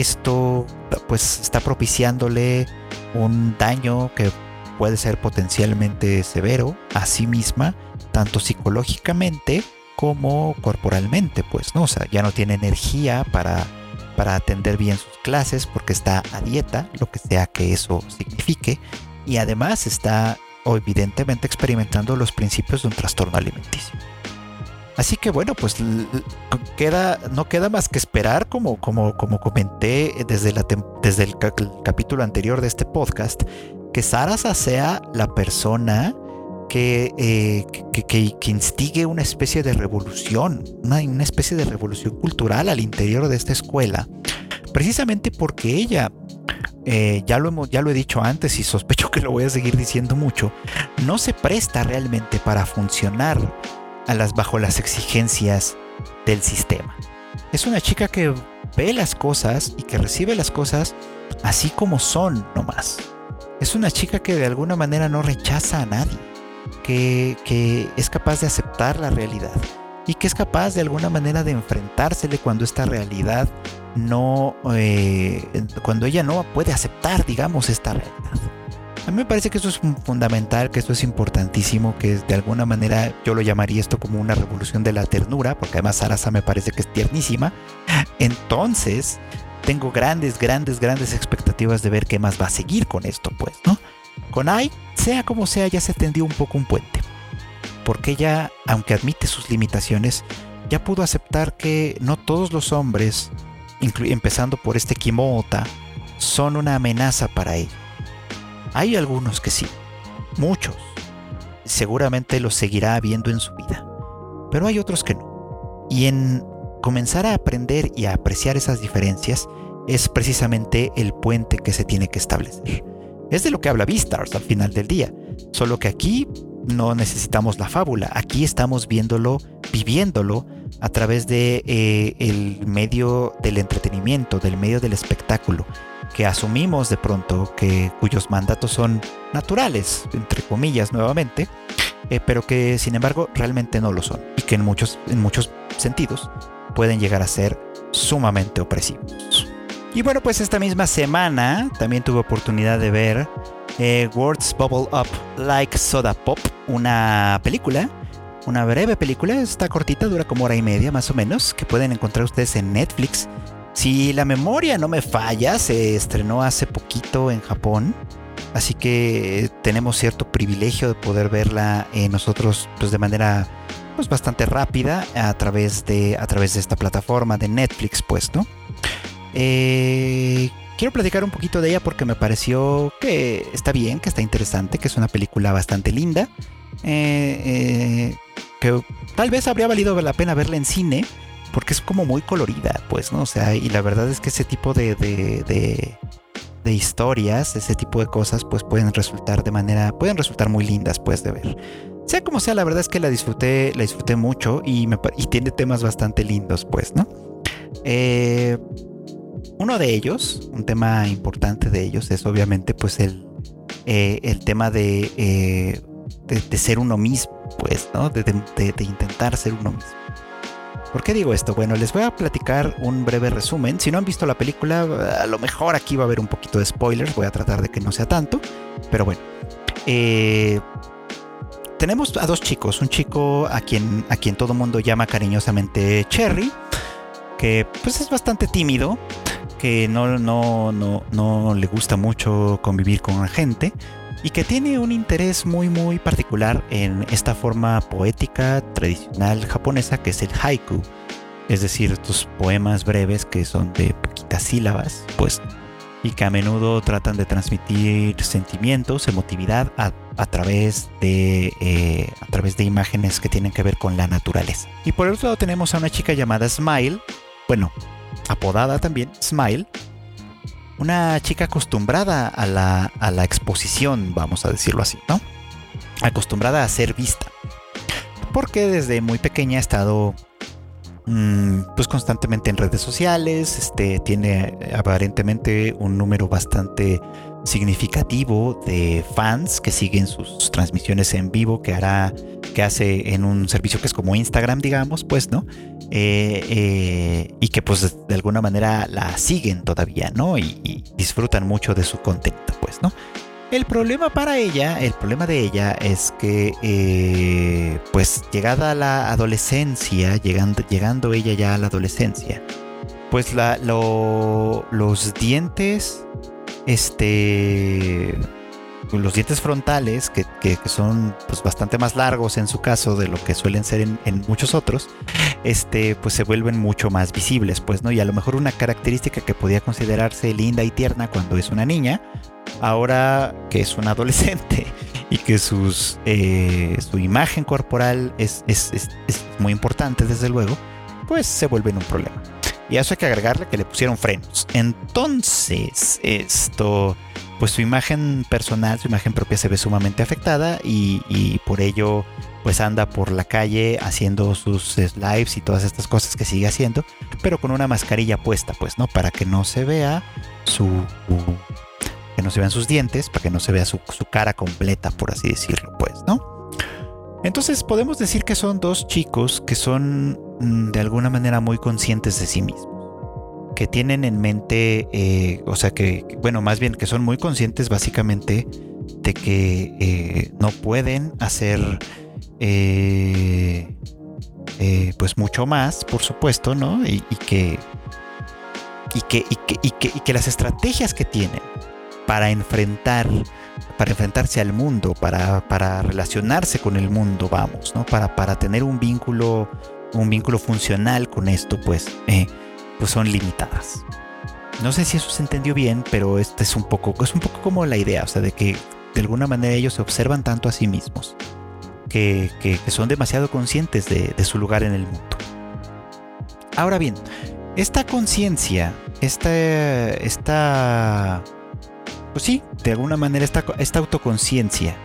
esto pues está propiciándole un daño que puede ser potencialmente severo a sí misma, tanto psicológicamente como corporalmente, pues, ¿no? O sea, ya no tiene energía para, para atender bien sus clases porque está a dieta, lo que sea que eso signifique, y además está evidentemente experimentando los principios de un trastorno alimenticio. Así que bueno, pues queda, no queda más que esperar, como, como, como comenté desde, la, desde el, capítulo anterior de este podcast, que Sarasa sea la persona que, eh, que, instigue una especie de revolución, una, especie de revolución cultural al interior de esta escuela, precisamente porque ella eh, ya, lo hemos, ya lo he dicho antes y sospecho que lo voy a seguir diciendo mucho, no se presta realmente para funcionar a las bajo las exigencias del sistema. Es una chica que ve las cosas y que recibe las cosas así como son nomás. Es una chica que de alguna manera no rechaza a nadie, que, que es capaz de aceptar la realidad y que es capaz de alguna manera de enfrentársele cuando esta realidad no, eh, cuando ella no puede aceptar, digamos, esta realidad. A mí me parece que eso es fundamental, que esto es importantísimo, que de alguna manera yo lo llamaría esto como una revolución de la ternura, porque además Sarasa me parece que es tiernísima. Entonces, tengo grandes, grandes, grandes expectativas de ver qué más va a seguir con esto, pues, ¿no? Con Ai, sea como sea, ya se tendió un poco un puente. Porque ella, aunque admite sus limitaciones, ya pudo aceptar que no todos los hombres, empezando por este Kimota, son una amenaza para ella. Hay algunos que sí, muchos. Seguramente los seguirá viendo en su vida. Pero hay otros que no. Y en comenzar a aprender y a apreciar esas diferencias es precisamente el puente que se tiene que establecer. Es de lo que habla Beastars al final del día, solo que aquí no necesitamos la fábula, aquí estamos viéndolo, viviéndolo a través de eh, el medio del entretenimiento, del medio del espectáculo, que asumimos de pronto que cuyos mandatos son naturales, entre comillas nuevamente, eh, pero que sin embargo realmente no lo son y que en muchos, en muchos sentidos pueden llegar a ser sumamente opresivos. Y bueno, pues esta misma semana también tuve oportunidad de ver eh, Words Bubble Up Like Soda Pop, una película, una breve película, está cortita, dura como hora y media más o menos, que pueden encontrar ustedes en Netflix. Si la memoria no me falla, se estrenó hace poquito en Japón, así que tenemos cierto privilegio de poder verla eh, nosotros pues de manera pues bastante rápida a través de a través de esta plataforma de Netflix, pues, ¿no? Eh, quiero platicar un poquito de ella porque me pareció que está bien, que está interesante, que es una película bastante linda. Eh, eh, que tal vez habría valido la pena verla en cine porque es como muy colorida, pues, ¿no? O sea, y la verdad es que ese tipo de, de, de, historias, ese tipo de cosas, pues pueden resultar de manera, pueden resultar muy lindas, pues, de ver. Sea como sea, la verdad es que la disfruté, la disfruté mucho y, me, y tiene temas bastante lindos, pues, ¿no? Eh, uno de ellos, un tema importante de ellos, es obviamente pues el, eh, el tema eh, de, de, ser uno mismo, pues, ¿no? De, de, intentar ser uno mismo. ¿Por qué digo esto? Bueno, les voy a platicar un breve resumen. Si no han visto la película, a lo mejor aquí va a haber un poquito de spoilers. Voy a tratar de que no sea tanto. Pero bueno. Eh, tenemos a dos chicos. Un chico a quien, a quien todo mundo llama cariñosamente Cherry. Que pues es bastante tímido que no, no, no, no le gusta mucho convivir con la gente y que tiene un interés muy muy particular en esta forma poética tradicional japonesa que es el haiku, es decir, estos poemas breves que son de poquitas sílabas, pues, y que a menudo tratan de transmitir sentimientos, emotividad a, a través de eh, a través de imágenes que tienen que ver con la naturaleza. Y por otro lado tenemos a una chica llamada Smile, bueno, apodada también Smile, una chica acostumbrada a la, a la exposición, vamos a decirlo así, ¿no? Acostumbrada a ser vista. Porque desde muy pequeña ha estado pues constantemente en redes sociales, este, tiene aparentemente un número bastante significativo de fans que siguen sus transmisiones en vivo que hará que hace en un servicio que es como Instagram digamos pues no eh, eh, y que pues de alguna manera la siguen todavía, ¿no? Y, y, disfrutan mucho de su contenido, pues, ¿no? El problema para ella, el problema de ella es que, eh, pues llegada a la adolescencia, llegando, ella ya a la adolescencia, pues la, lo, los dientes, este los dientes frontales, que, son pues, bastante más largos en su caso de lo que suelen ser en, en, muchos otros, este, pues se vuelven mucho más visibles, pues, ¿no? Y a lo mejor una característica que podía considerarse linda y tierna cuando es una niña, ahora que es una adolescente y que eh, su imagen corporal es, es, es, es muy importante, desde luego, pues se vuelven un problema. Y a eso hay que agregarle que le pusieron frenos. Entonces, esto pues su imagen personal, su imagen propia se ve sumamente afectada y, y, por ello pues anda por la calle haciendo sus lives y todas estas cosas que sigue haciendo, pero con una mascarilla puesta, pues, ¿no? Para que no se vea su... que no se vean sus dientes, para que no se vea su, cara completa, por así decirlo, pues, ¿no? Entonces podemos decir que son dos chicos que son mm, de alguna manera muy conscientes de sí mismos, que tienen en mente, eh, o sea que, bueno, más bien que son muy conscientes básicamente de que eh, no pueden hacer eh, pues mucho más, por supuesto, ¿no? Y, que, y, que, y, que, y que las estrategias que tienen para enfrentar para enfrentarse al mundo, para, para relacionarse con el mundo, vamos, ¿no? Para, para tener un vínculo, un vínculo funcional con esto, pues, eh, pues son limitadas. No sé si eso se entendió bien, pero este es un poco, es un poco como la idea, o sea, de que de alguna manera ellos se observan tanto a sí mismos, que, que, son demasiado conscientes de, de, su lugar en el mundo. Ahora bien, esta conciencia, esta, esta pues sí, de alguna manera esta, autoconciencia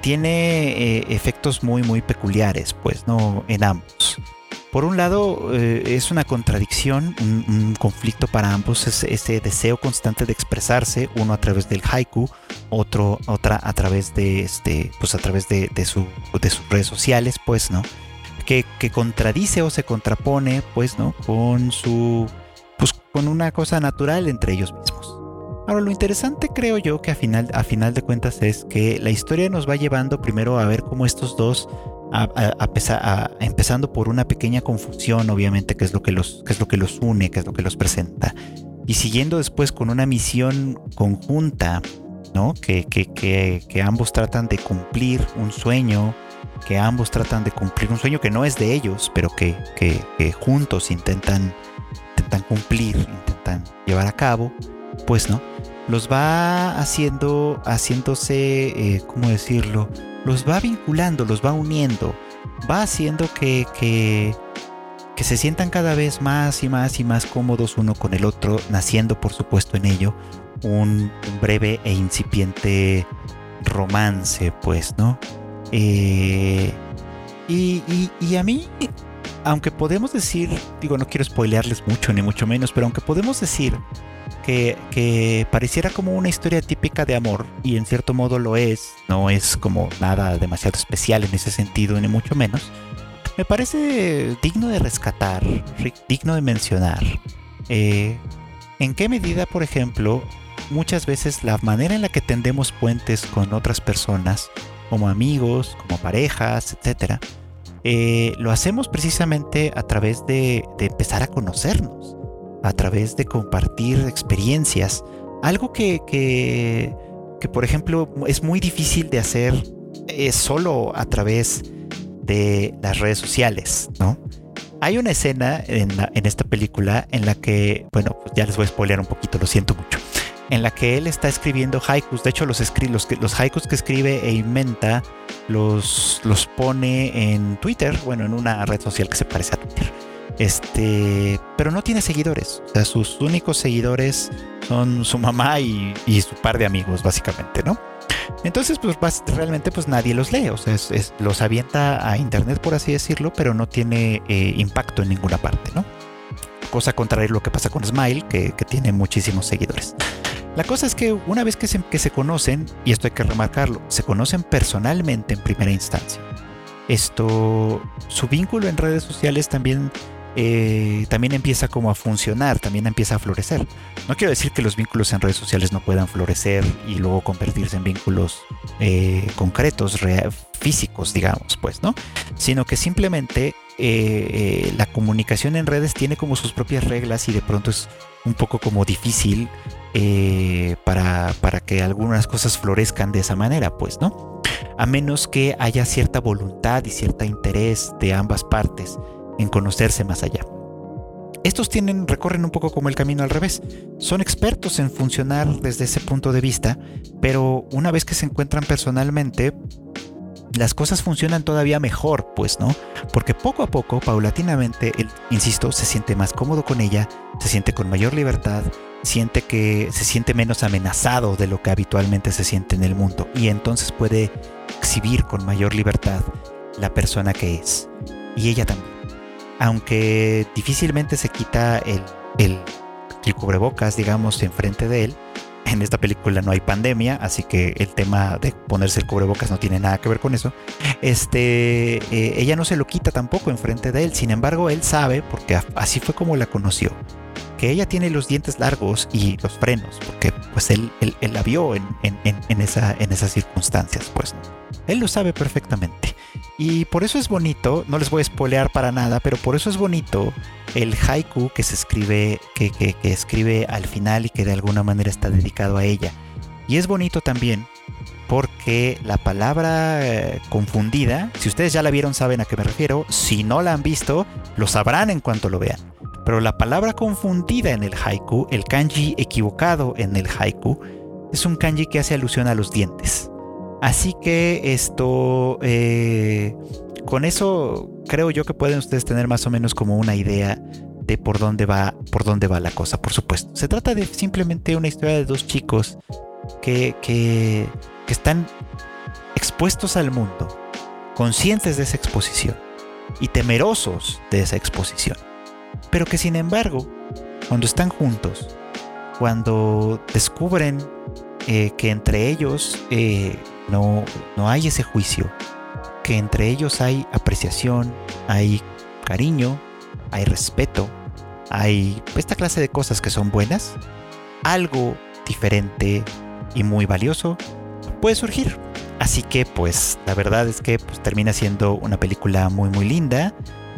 tiene eh, efectos muy, muy peculiares, pues, ¿no? En ambos. Por un lado, eh, es una contradicción, un, conflicto para ambos, es ese deseo constante de expresarse, uno a través del haiku, otro, otra a través de este, pues a través de, su, sus redes sociales, pues, ¿no? Que, que, contradice o se contrapone, pues, ¿no? Con su, pues, con una cosa natural entre ellos mismos. Ahora, lo interesante creo yo que a final, a final de cuentas es que la historia nos va llevando primero a ver cómo estos dos, empezando por una pequeña confusión, obviamente, que es, lo que, los, que es lo que los une, que es lo que los presenta, y siguiendo después con una misión conjunta, ¿no? Que, que, que, que ambos tratan de cumplir un sueño, que ambos tratan de cumplir un sueño que no es de ellos, pero que, que juntos intentan, intentan cumplir, intentan llevar a cabo, pues no los va haciendo, haciéndose, eh, ¿cómo decirlo? Los va vinculando, los va uniendo, va haciendo que, que, que se sientan cada vez más y más y más cómodos uno con el otro, naciendo por supuesto en ello un, breve e incipiente romance, pues, ¿no? Eh, y, y, y, a mí, aunque podemos decir, digo, no quiero spoilearles mucho, ni mucho menos, pero aunque podemos decir que, pareciera como una historia típica de amor, y en cierto modo lo es, no es como nada demasiado especial en ese sentido, ni mucho menos, me parece digno de rescatar, digno de mencionar. Eh, ¿En qué medida, por ejemplo, muchas veces la manera en la que tendemos puentes con otras personas, como amigos, como parejas, etcétera, eh, lo hacemos precisamente a través de empezar a conocernos? A través de compartir experiencias. Algo que, que, que por ejemplo, es muy difícil de hacer es solo a través de las redes sociales, ¿no? Hay una escena en, en esta película en la que, bueno, pues ya les voy a spoilear un poquito, lo siento mucho, en la que él está escribiendo haikus. De hecho, los, los, los haikus que escribe e inventa los, los pone en Twitter, bueno, en una red social que se parece a Twitter. Este, pero no tiene seguidores. O sea, sus únicos seguidores son su mamá y, su par de amigos, básicamente, ¿no? Entonces, pues realmente pues nadie los lee, o sea, los avienta a internet, por así decirlo, pero no tiene eh, impacto en ninguna parte, ¿no? Cosa contraria a lo que pasa con Smile, que, tiene muchísimos seguidores. La cosa es que una vez que se, que se conocen, y esto hay que remarcarlo, se conocen personalmente en primera instancia. Esto, su vínculo en redes sociales también eh, también empieza como a funcionar, también empieza a florecer. No quiero decir que los vínculos en redes sociales no puedan florecer y luego convertirse en vínculos eh, concretos, físicos, digamos, pues, ¿no? Sino que simplemente eh, la comunicación en redes tiene como sus propias reglas y de pronto es un poco como difícil para, para que algunas cosas florezcan de esa manera, pues, ¿no? A menos que haya cierta voluntad y cierto interés de ambas partes en conocerse más allá. Estos tienen, recorren un poco como el camino al revés. Son expertos en funcionar desde ese punto de vista, pero una vez que se encuentran personalmente, las cosas funcionan todavía mejor, pues, ¿no? Porque poco a poco, paulatinamente, insisto, se siente más cómodo con ella, se siente con mayor libertad, siente que se siente menos amenazado de lo que habitualmente se siente en el mundo y entonces puede exhibir con mayor libertad la persona que es. Y ella también aunque difícilmente se quita el, el, cubrebocas, digamos, enfrente de él, en esta película no hay pandemia, así que el tema de ponerse el cubrebocas no tiene nada que ver con eso. Este, eh, ella no se lo quita tampoco enfrente de él, sin embargo, él sabe, porque así fue como la conoció, que ella tiene los dientes largos y los frenos, porque pues él, la vio en, esa, en esas circunstancias, pues. Él lo sabe perfectamente. Y por eso es bonito, no les voy a spoilear para nada, pero por eso es bonito el haiku que se escribe, que, que, escribe al final y que de alguna manera está dedicado a ella. Y es bonito también porque la palabra eh, confundida, si ustedes ya la vieron saben a qué me refiero, si no la han visto, lo sabrán en cuanto lo vean. Pero la palabra confundida en el haiku, el kanji equivocado en el haiku, es un kanji que hace alusión a los dientes. Así que esto, eh, con eso creo yo que pueden ustedes tener más o menos como una idea de por dónde va, por dónde va la cosa, por supuesto. Se trata de simplemente una historia de dos chicos que, que, están expuestos al mundo, conscientes de esa exposición y temerosos de esa exposición, pero que sin embargo, cuando están juntos, cuando descubren eh, que entre ellos eh, no, no hay ese juicio, que entre ellos hay apreciación, hay cariño, hay respeto, hay esta clase de cosas que son buenas, algo diferente y muy valioso puede surgir. Así que pues la verdad es que pues, termina siendo una película muy muy linda,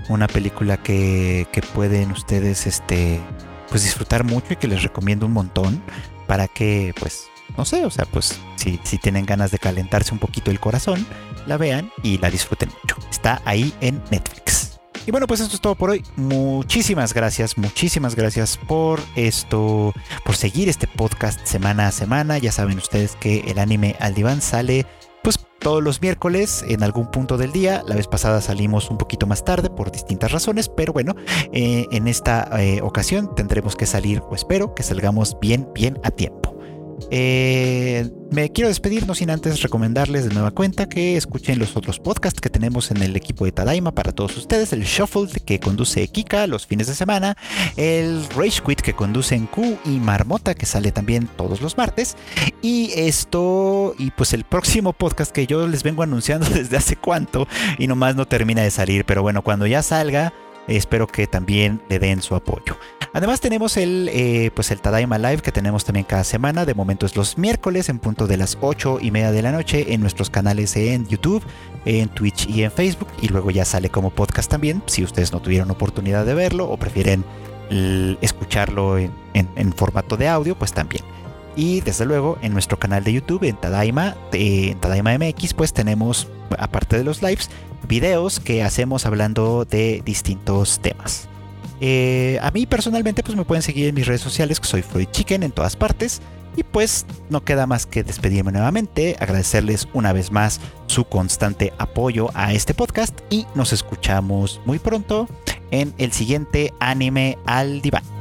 una película que, que pueden ustedes este, pues disfrutar mucho y que les recomiendo un montón para que pues no sé, o sea, pues si, si tienen ganas de calentarse un poquito el corazón, la vean y la disfruten mucho. Está ahí en Netflix. Y bueno, pues esto es todo por hoy. Muchísimas gracias, muchísimas gracias por esto, por seguir este podcast semana a semana. Ya saben ustedes que el anime al diván sale pues todos los miércoles en algún punto del día. La vez pasada salimos un poquito más tarde por distintas razones, pero bueno, eh, en esta eh, ocasión tendremos que salir, o espero que salgamos bien, bien a tiempo. Eh, me quiero despedir, no sin antes recomendarles de nueva cuenta que escuchen los otros podcasts que tenemos en el equipo de Tadaima para todos ustedes. El Shuffle que conduce Kika los fines de semana. El Rage Quit que conducen Q y Marmota que sale también todos los martes. Y esto, y pues el próximo podcast que yo les vengo anunciando desde hace cuánto y nomás no termina de salir. Pero bueno, cuando ya salga espero que también le den su apoyo. Además tenemos el, eh, pues el Tadaima Live que tenemos también cada semana. De momento es los miércoles en punto de las 8 y media de la noche en nuestros canales en YouTube, en Twitch y en Facebook. Y luego ya sale como podcast también, si ustedes no tuvieron oportunidad de verlo o prefieren escucharlo en, formato de audio, pues también. Y desde luego en nuestro canal de YouTube, en Tadaima, en Tadaima MX, pues tenemos, aparte de los lives, videos que hacemos hablando de distintos temas. Eh, a mí personalmente pues me pueden seguir en mis redes sociales que soy Freud Chicken en todas partes y pues no queda más que despedirme nuevamente, agradecerles una vez más su constante apoyo a este podcast y nos escuchamos muy pronto en el siguiente anime al diván.